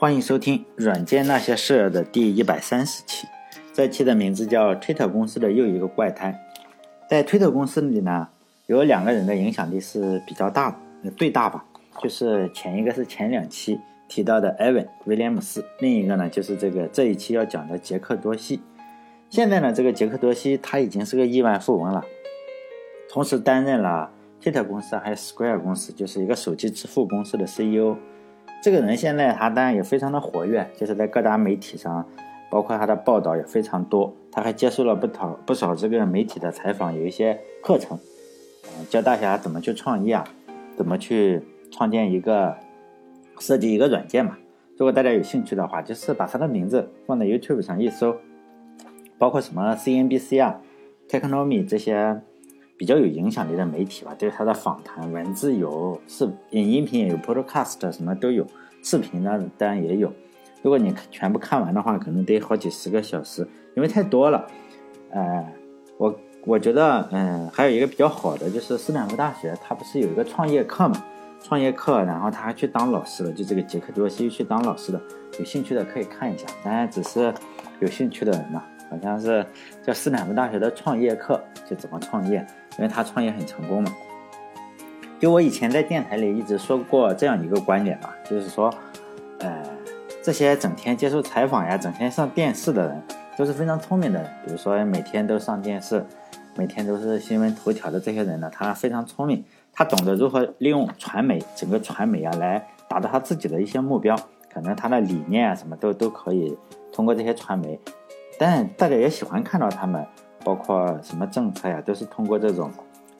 欢迎收听《软件那些事儿》的第一百三十期。这期的名字叫“推特公司的又一个怪胎”。在推特公司里呢，有两个人的影响力是比较大的，最大吧。就是前一个是前两期提到的艾文·威廉姆斯，另一个呢就是这个这一期要讲的杰克多西。现在呢，这个杰克多西他已经是个亿万富翁了，同时担任了推特公司还有 Square 公司，就是一个手机支付公司的 CEO。这个人现在他当然也非常的活跃，就是在各大媒体上，包括他的报道也非常多。他还接受了不少不少这个媒体的采访，有一些课程，嗯，教大家怎么去创业啊，怎么去创建一个设计一个软件嘛。如果大家有兴趣的话，就是把他的名字放在 YouTube 上一搜，包括什么 CNBC 啊、Technomy 这些。比较有影响力的媒体吧，对他的访谈文字有，视音音频也有，podcast 什么都有，视频呢当然也有。如果你全部看完的话，可能得好几十个小时，因为太多了。呃，我我觉得，嗯，还有一个比较好的就是斯坦福大学，它不是有一个创业课嘛？创业课，然后他还去当老师了，就这个杰克多西去当老师的，有兴趣的可以看一下。当然，只是有兴趣的人嘛，好像是叫斯坦福大学的创业课，就怎么创业。因为他创业很成功嘛，就我以前在电台里一直说过这样一个观点吧，就是说，呃，这些整天接受采访呀、整天上电视的人都是非常聪明的人。比如说每天都上电视，每天都是新闻头条的这些人呢，他非常聪明，他懂得如何利用传媒，整个传媒啊来达到他自己的一些目标。可能他的理念啊什么都都可以通过这些传媒，但大家也喜欢看到他们。包括什么政策呀，都是通过这种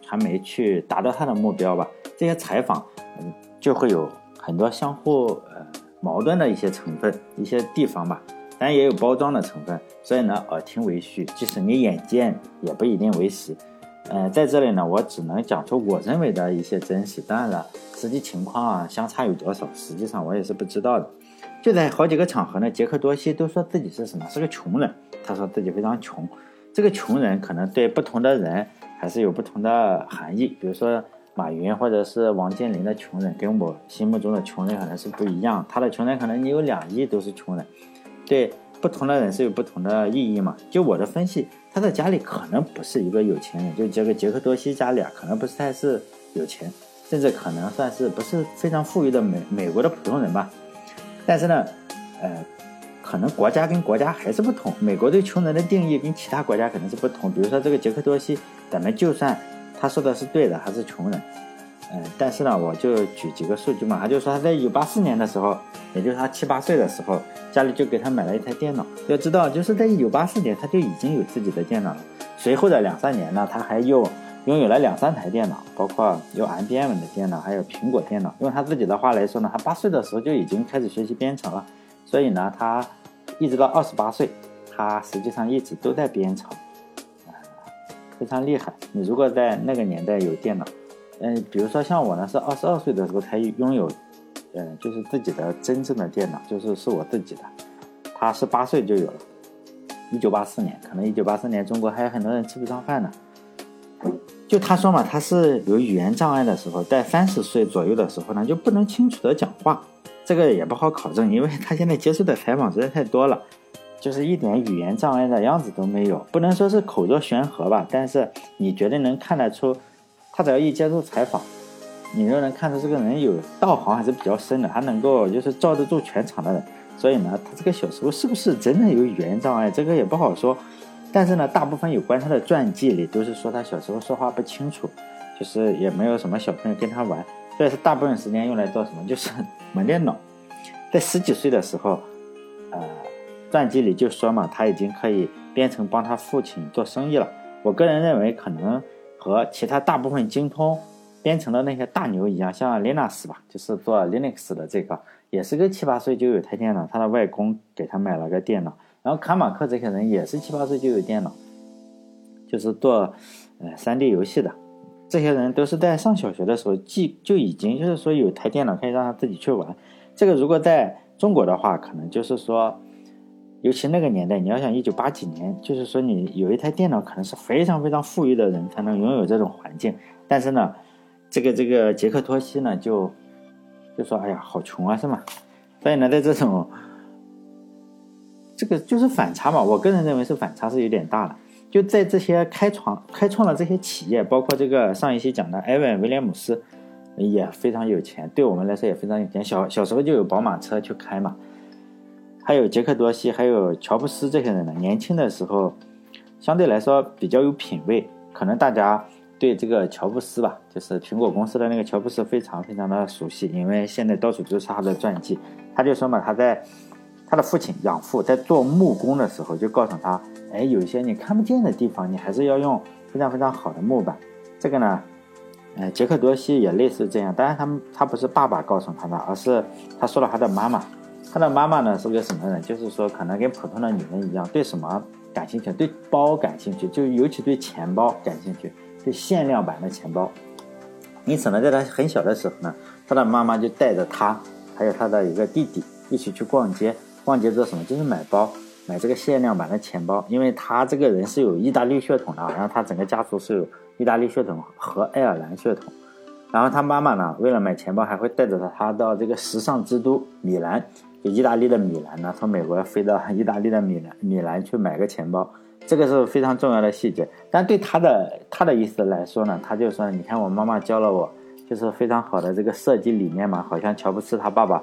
传媒去达到他的目标吧。这些采访，嗯，就会有很多相互呃矛盾的一些成分，一些地方吧。当然也有包装的成分，所以呢，耳听为虚，即使你眼见，也不一定为实。呃，在这里呢，我只能讲出我认为的一些真实。当然了，实际情况啊，相差有多少，实际上我也是不知道的。就在好几个场合呢，杰克多西都说自己是什么，是个穷人。他说自己非常穷。这个穷人可能对不同的人还是有不同的含义，比如说马云或者是王健林的穷人，跟我心目中的穷人可能是不一样。他的穷人可能你有两亿都是穷人，对不同的人是有不同的意义嘛？就我的分析，他的家里可能不是一个有钱人，就这个杰克多西家里啊，可能不是太是有钱，甚至可能算是不是非常富裕的美美国的普通人吧。但是呢，呃。可能国家跟国家还是不同，美国对穷人的定义跟其他国家可能是不同。比如说这个杰克多西，咱们就算他说的是对的，还是穷人，嗯，但是呢，我就举几个数据嘛，他就说他在一九八四年的时候，也就是他七八岁的时候，家里就给他买了一台电脑。要知道，就是在一九八四年，他就已经有自己的电脑了。随后的两三年呢，他还又拥有了两三台电脑，包括有 IBM 的电脑，还有苹果电脑。用他自己的话来说呢，他八岁的时候就已经开始学习编程了，所以呢，他。一直到二十八岁，他实际上一直都在编程，啊，非常厉害。你如果在那个年代有电脑，嗯，比如说像我呢，是二十二岁的时候才拥有，嗯，就是自己的真正的电脑，就是是我自己的。他是八岁就有了，一九八四年，可能一九八四年中国还有很多人吃不上饭呢。就他说嘛，他是有语言障碍的时候，在三十岁左右的时候呢，就不能清楚的讲话。这个也不好考证，因为他现在接受的采访实在太多了，就是一点语言障碍的样子都没有，不能说是口若悬河吧，但是你绝对能看得出，他只要一接受采访，你就能看出这个人有道行还是比较深的，他能够就是罩得住全场的人。所以呢，他这个小时候是不是真的有语言障碍，这个也不好说。但是呢，大部分有关他的传记里都是说他小时候说话不清楚，就是也没有什么小朋友跟他玩。所以是大部分时间用来做什么？就是 玩电脑。在十几岁的时候，呃，传记里就说嘛，他已经可以编程帮他父亲做生意了。我个人认为，可能和其他大部分精通编程的那些大牛一样，像 Linux 吧，就是做 Linux 的这个，也是个七八岁就有台电脑，他的外公给他买了个电脑。然后卡马克这些人也是七八岁就有电脑，就是做呃 3D 游戏的。这些人都是在上小学的时候，既就已经就是说有台电脑可以让他自己去玩。这个如果在中国的话，可能就是说，尤其那个年代，你要想一九八几年，就是说你有一台电脑，可能是非常非常富裕的人才能拥有这种环境。但是呢，这个这个杰克托西呢，就就说哎呀，好穷啊，是吗？所以呢，在这种这个就是反差嘛，我个人认为是反差是有点大的。就在这些开创开创了这些企业，包括这个上一期讲的埃文威廉姆斯也非常有钱，对我们来说也非常有钱。小小时候就有宝马车去开嘛。还有杰克多西，还有乔布斯这些人呢，年轻的时候相对来说比较有品位。可能大家对这个乔布斯吧，就是苹果公司的那个乔布斯非常非常的熟悉，因为现在到处都是他的传记。他就说嘛，他在他的父亲养父在做木工的时候，就告诉他。哎，有一些你看不见的地方，你还是要用非常非常好的木板。这个呢，呃，杰克多西也类似这样。当然，他他不是爸爸告诉他的，而是他说了他的妈妈。他的妈妈呢是个什么人？就是说，可能跟普通的女人一样，对什么感兴趣？对包感兴趣，就尤其对钱包感兴趣，对限量版的钱包。因此呢，在他很小的时候呢，他的妈妈就带着他，还有他的一个弟弟一起去逛街。逛街做什么？就是买包。买这个限量版的钱包，因为他这个人是有意大利血统的，然后他整个家族是有意大利血统和爱尔兰血统。然后他妈妈呢，为了买钱包，还会带着他到这个时尚之都米兰，就意大利的米兰呢，从美国飞到意大利的米兰米兰去买个钱包，这个是非常重要的细节。但对他的他的意思来说呢，他就说，你看我妈妈教了我，就是非常好的这个设计理念嘛，好像乔布斯他爸爸。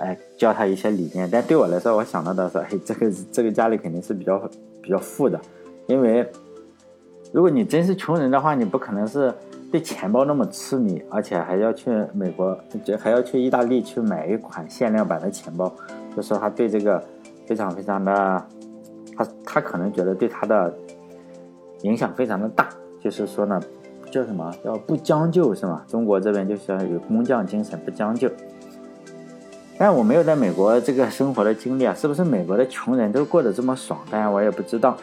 哎，教他一些理念，但对我来说，我想到的是，哎，这个这个家里肯定是比较比较富的，因为如果你真是穷人的话，你不可能是对钱包那么痴迷，而且还要去美国，还要去意大利去买一款限量版的钱包，就说他对这个非常非常的，他他可能觉得对他的影响非常的大，就是说呢，叫什么？叫不将就是吗？中国这边就是有工匠精神，不将就。但我没有在美国这个生活的经历啊，是不是美国的穷人都过得这么爽？当然我也不知道。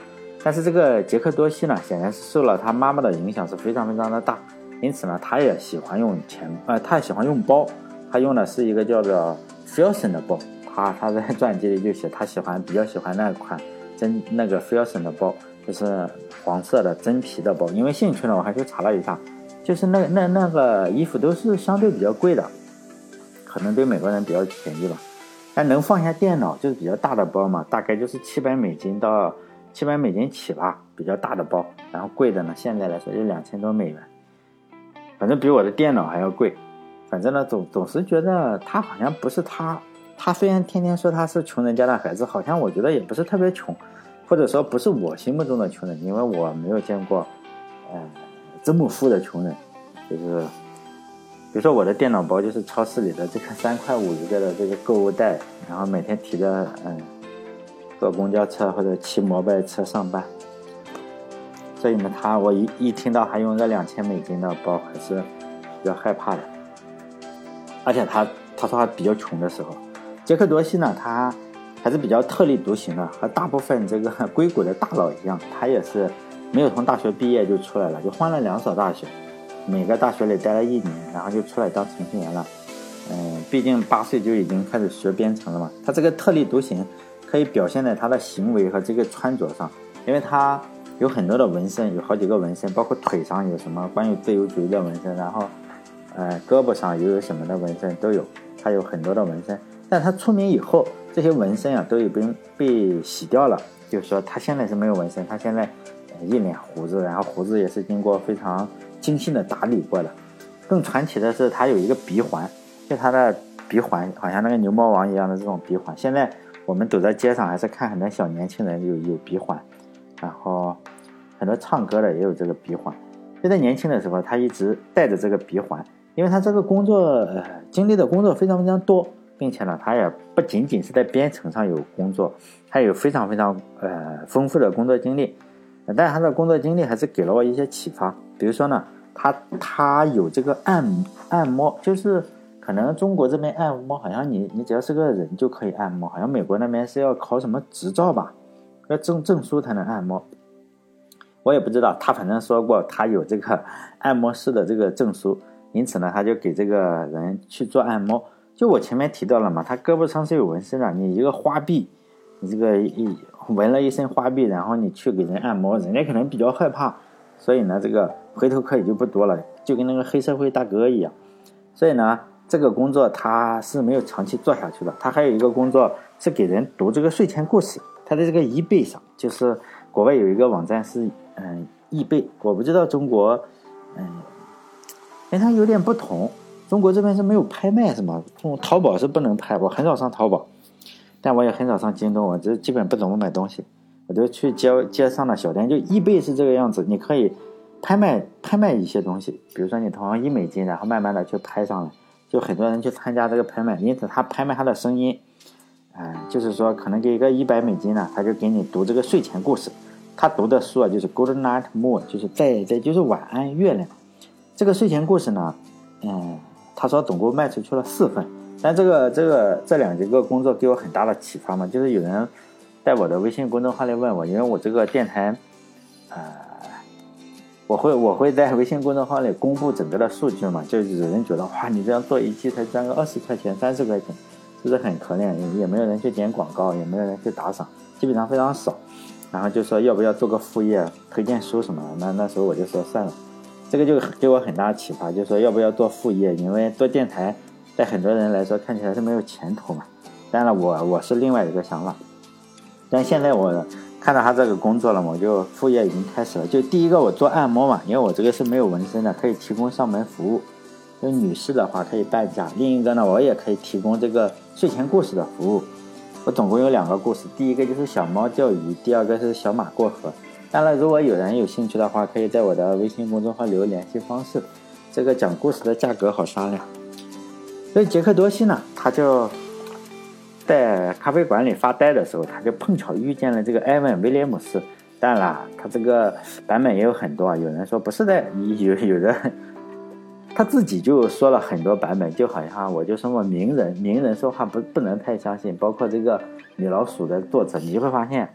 但是这个杰克多西呢，显然是受了他妈妈的影响是非常非常的大，因此呢，他也喜欢用钱，呃，他也喜欢用包。他用的是一个叫做 Filson 的包。他他在传记里就写他喜欢比较喜欢那款真那个 Filson 的包，就是黄色的真皮的包。因为兴趣呢，我还去查了一下，就是那那那个衣服都是相对比较贵的。可能对美国人比较便宜吧，但能放下电脑就是比较大的包嘛，大概就是七百美金到七百美金起吧，比较大的包。然后贵的呢，现在来说就两千多美元，反正比我的电脑还要贵。反正呢，总总是觉得他好像不是他，他虽然天天说他是穷人家的孩子，好像我觉得也不是特别穷，或者说不是我心目中的穷人，因为我没有见过，呃，这么富的穷人，就是。比如说我的电脑包就是超市里的这个三块五一个的这个购物袋，然后每天提着嗯坐公交车或者骑摩拜车上班。所以呢，他我一一听到还用个两千美金的包，还是比较害怕的。而且他他说他比较穷的时候，杰克多西呢，他还是比较特立独行的，和大部分这个硅谷的大佬一样，他也是没有从大学毕业就出来了，就换了两所大学。每个大学里待了一年，然后就出来当程序员了。嗯，毕竟八岁就已经开始学编程了嘛。他这个特立独行，可以表现在他的行为和这个穿着上，因为他有很多的纹身，有好几个纹身，包括腿上有什么关于自由主义的纹身，然后，呃，胳膊上又有什么的纹身都有，他有很多的纹身。但他出名以后，这些纹身啊都已经被洗掉了，就是说他现在是没有纹身，他现在一脸胡子，然后胡子也是经过非常。精心的打理过的，更传奇的是，他有一个鼻环，就他的鼻环，好像那个牛魔王一样的这种鼻环。现在我们走在街上，还是看很多小年轻人有有鼻环，然后很多唱歌的也有这个鼻环。就在年轻的时候，他一直带着这个鼻环，因为他这个工作呃经历的工作非常非常多，并且呢，他也不仅仅是在编程上有工作，他有非常非常呃丰富的工作经历。但是他的工作经历还是给了我一些启发。比如说呢，他他有这个按按摩，就是可能中国这边按摩好像你你只要是个人就可以按摩，好像美国那边是要考什么执照吧，要证证书才能按摩。我也不知道，他反正说过他有这个 按摩师的这个证书，因此呢，他就给这个人去做按摩。就我前面提到了嘛，他胳膊上是有纹身的，你一个花臂，你这个一。纹了一身花臂，然后你去给人按摩，人家可能比较害怕，所以呢，这个回头客也就不多了，就跟那个黑社会大哥一样。所以呢，这个工作他是没有长期做下去的。他还有一个工作是给人读这个睡前故事。他在这个易贝上，就是国外有一个网站是嗯易贝，我不知道中国嗯，跟它有点不同。中国这边是没有拍卖是吗？淘宝是不能拍，我很少上淘宝，但我也很少上京东，我这基本不怎么买东西，我就去街街 上的小店。就易贝是这个样子，你可以拍卖拍卖一些东西，比如说你投上一美金，然后慢慢的去拍上来，就很多人去参加这个拍卖，因此他拍卖他的声音，嗯，就是说可能给一个一百美金呢，他就给你读这个睡前故事，他读的书啊就是 Good Night Moon，就是在在就是晚安月亮，这个睡前故事呢，嗯。他说总共卖出去了四份，但这个这个这两节个工作给我很大的启发嘛，就是有人在我的微信公众号里问我，因为我这个电台，呃，我会我会在微信公众号里公布整个的数据嘛，就有人觉得哇，你这样做一期才赚个二十块钱、三十块钱，是不是很可怜？也也没有人去点广告，也没有人去打赏，基本上非常少。然后就说要不要做个副业，推荐书什么？那那时候我就说算了。这个就给我很大启发，就说要不要做副业，因为做电台，在很多人来说看起来是没有前途嘛。当然了，我我是另外一个想法。但现在我看到他这个工作了嘛，我就副业已经开始了。就第一个，我做按摩嘛，因为我这个是没有纹身的，可以提供上门服务。就女士的话可以半价。另一个呢，我也可以提供这个睡前故事的服务。我总共有两个故事，第一个就是小猫钓鱼，第二个是小马过河。当然，如果有人有兴趣的话，可以在我的微信公众号留联系方式。这个讲故事的价格好商量。所以杰克多西呢，他就在咖啡馆里发呆的时候，他就碰巧遇见了这个埃文·威廉姆斯。当然了，他这个版本也有很多啊。有人说不是的有有的，他自己就说了很多版本，就好像我就说嘛，名人名人说话不不能太相信。包括这个米老鼠的作者，你就会发现。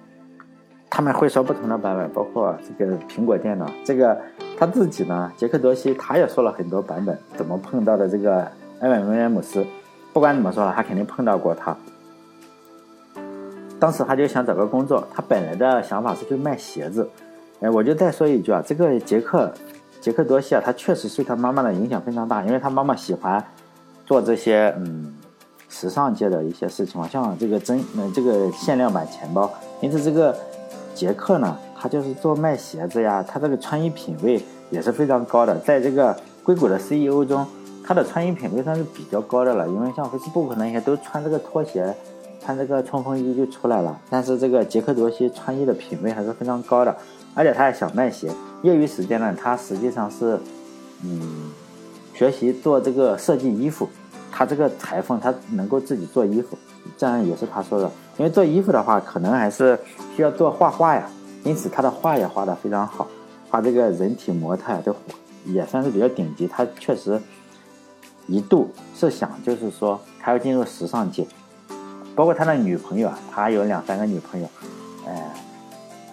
他们会说不同的版本，包括这个苹果电脑，这个他自己呢，杰克多西他也说了很多版本，怎么碰到的这个埃文威廉姆斯，不管怎么说了，他肯定碰到过他。当时他就想找个工作，他本来的想法是去卖鞋子。哎，我就再说一句啊，这个杰克杰克多西啊，他确实受他妈妈的影响非常大，因为他妈妈喜欢做这些嗯时尚界的一些事情嘛，像这个真嗯这个限量版钱包，因此这个。杰克呢，他就是做卖鞋子呀，他这个穿衣品味也是非常高的。在这个硅谷的 CEO 中，他的穿衣品味算是比较高的了。因为像 Facebook 那些都穿这个拖鞋，穿这个冲锋衣就出来了。但是这个杰克多西穿衣的品味还是非常高的，而且他还想卖鞋。业余时间呢，他实际上是，嗯，学习做这个设计衣服。他这个裁缝，他能够自己做衣服，这样也是他说的。因为做衣服的话，可能还是需要做画画呀，因此他的画也画得非常好，画这个人体模特都也算是比较顶级。他确实一度是想，就是说他要进入时尚界，包括他的女朋友啊，他有两三个女朋友，哎，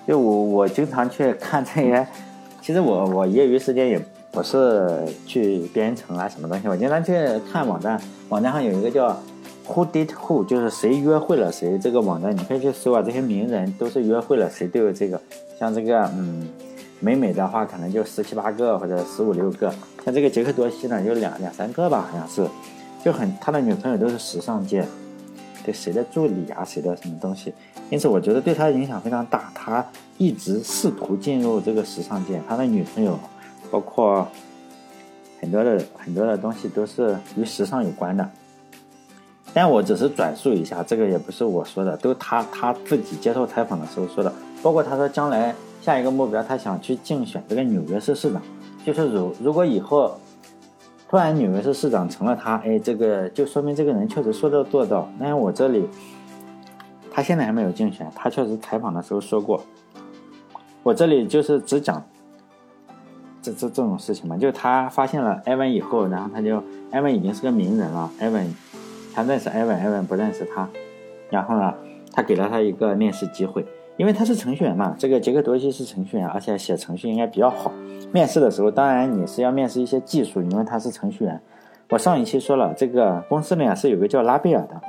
就我我经常去看这些，其实我我业余时间也。不是去编程啊，什么东西？我经常去看网站，网站上有一个叫 Who Did Who，就是谁约会了谁。这个网站你可以去搜啊，这些名人都是约会了谁都有这个。像这个，嗯，美美的话可能就十七八个或者十五六个。像这个杰克多西呢，有两两三个吧，好像是，就很他的女朋友都是时尚界，对谁的助理啊，谁的什么东西。因此我觉得对他的影响非常大，他一直试图进入这个时尚界，他的女朋友。包括很多的很多的东西都是与时尚有关的，但我只是转述一下，这个也不是我说的，都他他自己接受采访的时候说的。包括他说将来下一个目标，他想去竞选这个纽约市市长，就是如如果以后突然纽约市市长成了他，哎，这个就说明这个人确实说到做到。那我这里他现在还没有竞选，他确实采访的时候说过，我这里就是只讲。这这这种事情嘛，就他发现了艾文以后，然后他就艾文已经是个名人了，艾文他认识艾文，艾文不认识他，然后呢，他给了他一个面试机会，因为他是程序员嘛，这个杰克多西是程序员，而且写程序应该比较好。面试的时候，当然你是要面试一些技术，因为他是程序员。我上一期说了，这个公司里啊是有个叫拉贝尔的。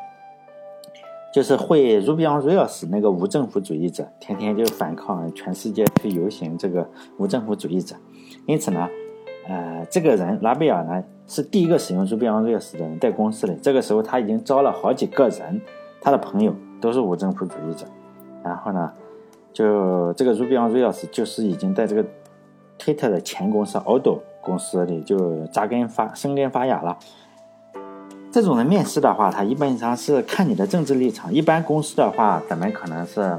就是会 Ruby on Rails 那个无政府主义者，天天就反抗全世界去游行这个无政府主义者。因此呢，呃，这个人拉贝尔呢，是第一个使用 Ruby on Rails 的人，在公司里，这个时候他已经招了好几个人，他的朋友都是无政府主义者。然后呢，就这个 Ruby on Rails 就是已经在这个 Twitter 的前公司 Odo 公司里就扎根发生根发芽了。这种人面试的话，他一般上是看你的政治立场。一般公司的话，咱们可能是，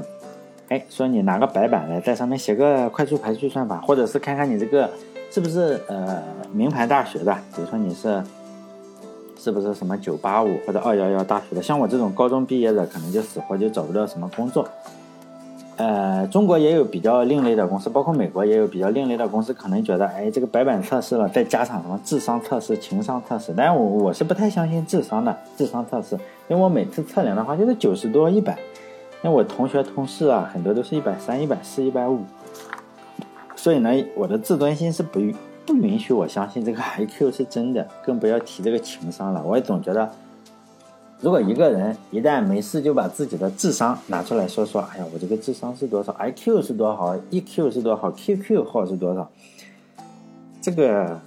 哎，说你拿个白板来，在上面写个快速排序算法，或者是看看你这个。是不是呃名牌大学的？比如说你是，是不是什么九八五或者二幺幺大学的？像我这种高中毕业的，可能就死活就找不到什么工作。呃，中国也有比较另类的公司，包括美国也有比较另类的公司，可能觉得，哎，这个白板测试了，再加上什么智商测试、情商测试。但我我是不太相信智商的智商测试，因为我每次测量的话就是九十多、一百。那我同学同事啊，很多都是一百三、一百四、一百五。所以呢，我的自尊心是不不允许我相信这个 IQ 是真的，更不要提这个情商了。我也总觉得，如果一个人一旦没事就把自己的智商拿出来说说，哎呀，我这个智商是多少，IQ 是多少，EQ 是多少，QQ 号是多少，这个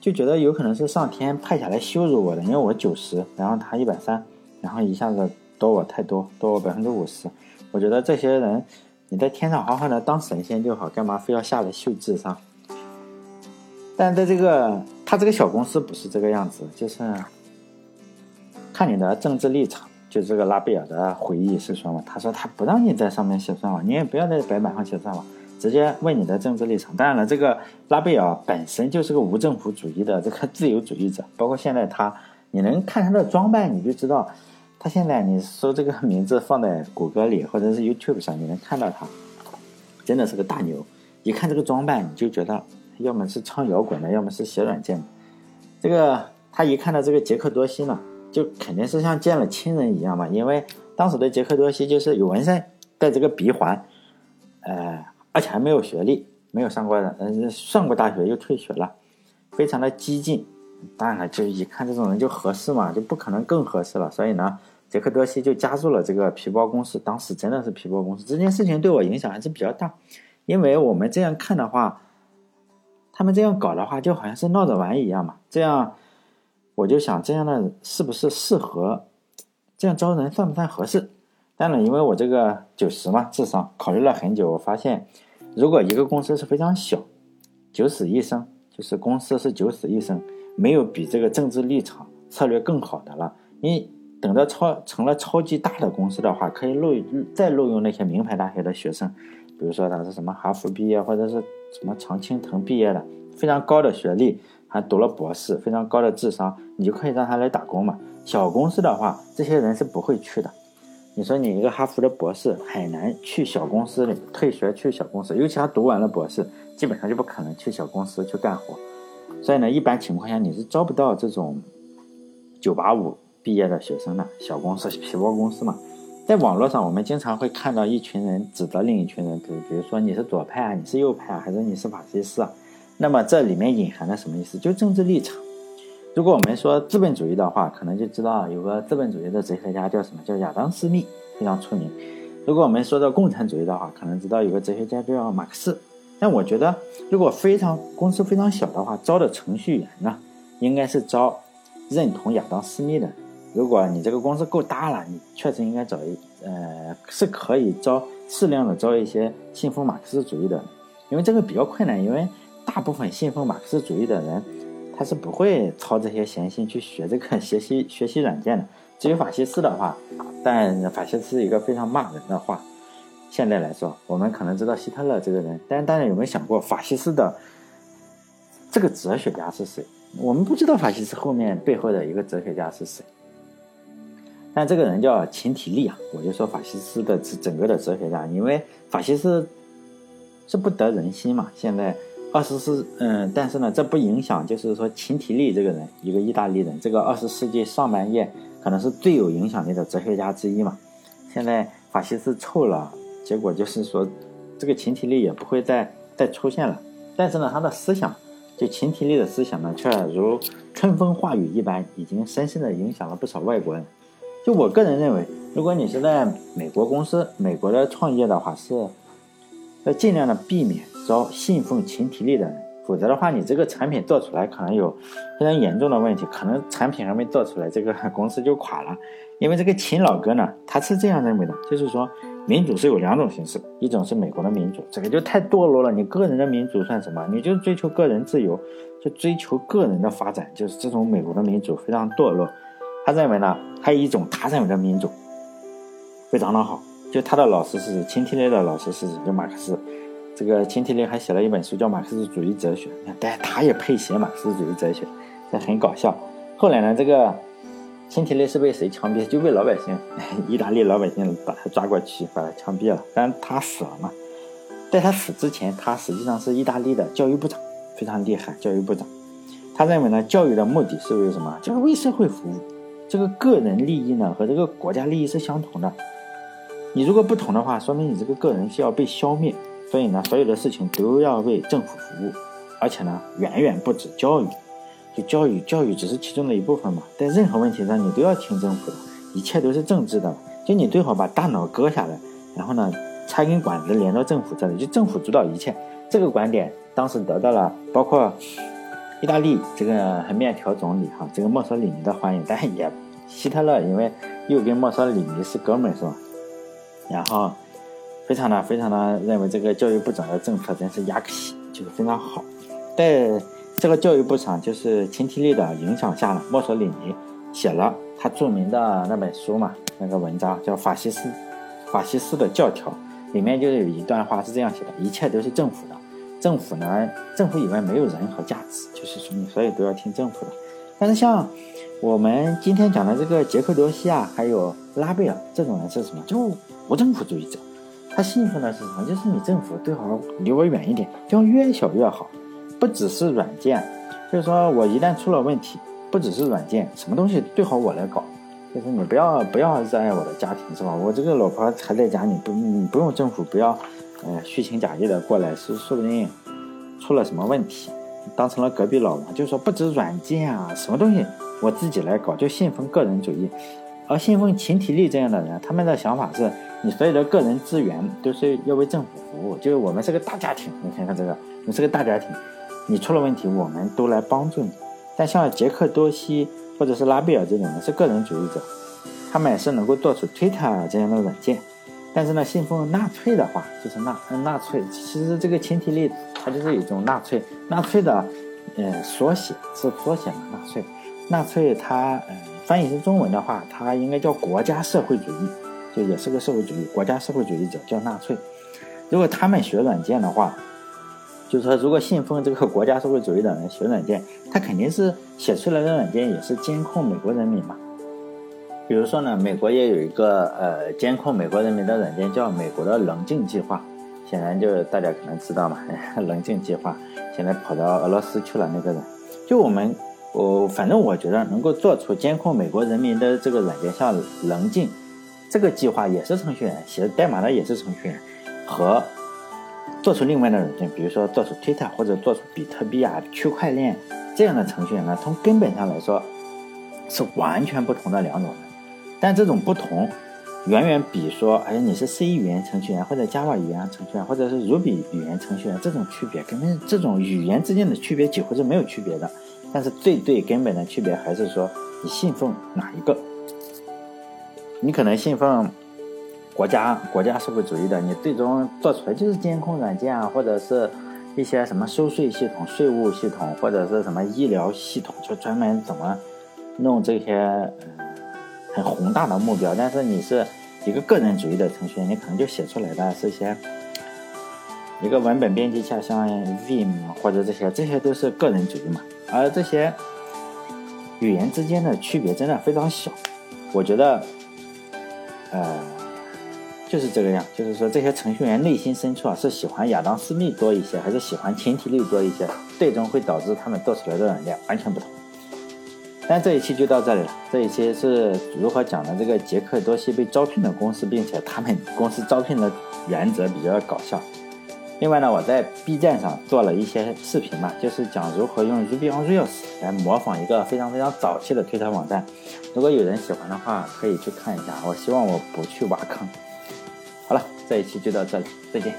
就觉得有可能是上天派下来羞辱我的，因为我九十，然后他一百三，然后一下子多我太多，多我百分之五十，我觉得这些人。你在天上好好的当神仙就好，干嘛非要下来秀智商？但在这个他这个小公司不是这个样子，就是看你的政治立场。就这个拉贝尔的回忆是说嘛，他说他不让你在上面写算法，你也不要在白板上写算法，直接问你的政治立场。当然了，这个拉贝尔本身就是个无政府主义的这个自由主义者，包括现在他，你能看他的装扮，你就知道。他现在你搜这个名字放在谷歌里或者是 YouTube 上，你能看到他，真的是个大牛。一看这个装扮，你就觉得要么是唱摇滚的，要么是写软件的。这个他一看到这个杰克多西呢，就肯定是像见了亲人一样嘛。因为当时的杰克多西就是有纹身，戴这个鼻环，呃，而且还没有学历，没有上过的嗯上过大学又退学了，非常的激进。当然了，就一看这种人就合适嘛，就不可能更合适了。所以呢。杰克多西就加入了这个皮包公司，当时真的是皮包公司。这件事情对我影响还是比较大，因为我们这样看的话，他们这样搞的话，就好像是闹着玩一样嘛。这样，我就想这样的是不是适合？这样招人算不算合适？但呢，因为我这个九十嘛，智商考虑了很久，我发现，如果一个公司是非常小，九死一生，就是公司是九死一生，没有比这个政治立场策略更好的了。你。等到超成了超级大的公司的话，可以录再录用那些名牌大学的学生，比如说他是什么哈佛毕业或者是什么常青藤毕业的，非常高的学历，还读了博士，非常高的智商，你就可以让他来打工嘛。小公司的话，这些人是不会去的。你说你一个哈佛的博士很难去小公司里退学去小公司，尤其他读完了博士，基本上就不可能去小公司去干活。所以呢，一般情况下你是招不到这种九八五。毕业的学生的？小公司、皮包公司嘛，在网络上我们经常会看到一群人指责另一群人，比如比如说你是左派啊，你是右派啊，还是你是法西斯啊？那么这里面隐含的什么意思？就政治立场。如果我们说资本主义的话，可能就知道有个资本主义的哲学家叫什么？叫亚当·斯密，非常出名。如果我们说到共产主义的话，可能知道有个哲学家叫马克思。但我觉得，如果非常公司非常小的话，招的程序员呢，应该是招认同亚当·斯密的。如果你这个公司够大了，你确实应该找一呃，是可以招适量的招一些信奉马克思主义的，因为这个比较困难，因为大部分信奉马克思主义的人，他是不会操这些闲心去学这个 学习学习软件的。至于法西斯的话，但法西斯一个非常骂人的话。现在来说，我们可能知道希特勒这个人，但大家有没有想过法西斯的这个哲学家是谁？我们不知道法西斯后面背后的一个哲学家是谁。但这个人叫秦体力啊，我就说法西斯的整个的哲学家，因为法西斯是不得人心嘛。现在二十世，嗯，但是呢，这不影响，就是说秦提力这个人，一个意大利人，这个二十世纪上半叶可能是最有影响力的哲学家之一嘛。现在法西斯臭了，结果就是说，这个秦提力也不会再再出现了。但是呢，他的思想，就秦提力的思想呢，却如春风化雨一般，已经深深的影响了不少外国人。就我个人认为，如果你是在美国公司、美国的创业的话，是要尽量的避免招信奉群体力的人。否则的话，你这个产品做出来可能有非常严重的问题，可能产品还没做出来，这个公司就垮了。因为这个秦老哥呢，他是这样认为的，就是说民主是有两种形式，一种是美国的民主，这个就太堕落了。你个人的民主算什么？你就追求个人自由，就追求个人的发展，就是这种美国的民主非常堕落。他认为呢，还有一种他认为的民主非常的好，就他的老师是钦提列的老师是就马克思。这个秦提列还写了一本书叫《马克思主义哲学》，但他也配写马克思主义哲学，这很搞笑。后来呢，这个秦提列是被谁枪毙？就被老百姓，意大利老百姓把他抓过去，把他枪毙了。但是他死了嘛？在他死之前，他实际上是意大利的教育部长，非常厉害。教育部长，他认为呢，教育的目的是为什么？就是为社会服务。这个个人利益呢，和这个国家利益是相同的。你如果不同的话，说明你这个个人是要被消灭。所以呢，所有的事情都要为政府服务，而且呢，远远不止教育。就教育，教育只是其中的一部分嘛。在任何问题上，你都要听政府的，一切都是政治的。就你最好把大脑割下来，然后呢，插根管子连到政府这里，就政府主导一切。这个观点当时得到了包括意大利这个面条总理哈，这个墨索里尼的欢迎，但也希特勒因为又跟墨索里尼是哥们是吧？然后。非常的非常的认为这个教育部长的政策真是雅克西，就是非常好。在这个教育部长就是钦提利的影响下呢，墨索里尼写了他著名的那本书嘛，那个文章叫《法西斯法西斯的教条》，里面就是有一段话是这样写的：一切都是政府的，政府呢，政府以外没有人和价值，就是说你所有都要听政府的。但是像我们今天讲的这个杰克罗西啊，还有拉贝尔这种人是什么？就无政府主义者。他信奉的是什么？就是你政府最好离我远一点，要越小越好。不只是软件，就是说我一旦出了问题，不只是软件，什么东西最好我来搞。就是你不要不要热爱我的家庭，是吧？我这个老婆还在家，你不你不用政府不要，呃，虚情假意的过来，是说不定出了什么问题，当成了隔壁老王。就是说不止软件啊，什么东西我自己来搞，就信奉个人主义。而信奉秦体力这样的人，他们的想法是。你所有的个人资源都是要为政府服务，就是我们是个大家庭。你看看这个，你是个大家庭，你出了问题，我们都来帮助你。但像杰克多西或者是拉贝尔这种的是个人主义者，他们也是能够做出 Twitter 这样的软件。但是呢，信奉纳粹的话，就是纳纳粹。其实这个前提例子它就是一种纳粹，纳粹的呃缩写是缩写嘛？纳粹，纳粹它呃翻译成中文的话，它应该叫国家社会主义。就也是个社会主义国家社会主义者，叫纳粹。如果他们学软件的话，就是说，如果信奉这个国家社会主义的人学软件，他肯定是写出来的软件也是监控美国人民嘛。比如说呢，美国也有一个呃监控美国人民的软件，叫美国的棱镜计划。显然，就大家可能知道嘛，棱镜计划现在跑到俄罗斯去了。那个人，就我们，我反正我觉得能够做出监控美国人民的这个软件，像棱镜。这个计划也是程序员写代码的，也是程序员，和做出另外的软件，比如说做出 Twitter 或者做出比特币啊、区块链这样的程序员呢，从根本上来说是完全不同的两种人。但这种不同，远远比说，哎，你是 C 语言程序员或者 Java 语言程序员，或者是 Ruby 语言程序员这种区别，根本这种语言之间的区别几乎是没有区别的。但是最最根本的区别还是说，你信奉哪一个。你可能信奉国家国家社会主义的，你最终做出来就是监控软件啊，或者是一些什么收税系统、税务系统，或者是什么医疗系统，就专门怎么弄这些很宏大的目标。但是你是一个个人主义的程序员，你可能就写出来的是一些一个文本编辑器，像 Vim 或者这些，这些都是个人主义嘛。而这些语言之间的区别真的非常小，我觉得。呃，就是这个样，就是说这些程序员内心深处啊，是喜欢亚当斯密多一些，还是喜欢前提力多一些，最终会导致他们做出来的软件完全不同。但这一期就到这里了，这一期是如何讲的这个杰克多西被招聘的公司，并且他们公司招聘的原则比较搞笑。另外呢，我在 B 站上做了一些视频嘛，就是讲如何用 Ruby on Rails 来模仿一个非常非常早期的推特网站。如果有人喜欢的话，可以去看一下。我希望我不去挖坑。好了，这一期就到这里，再见。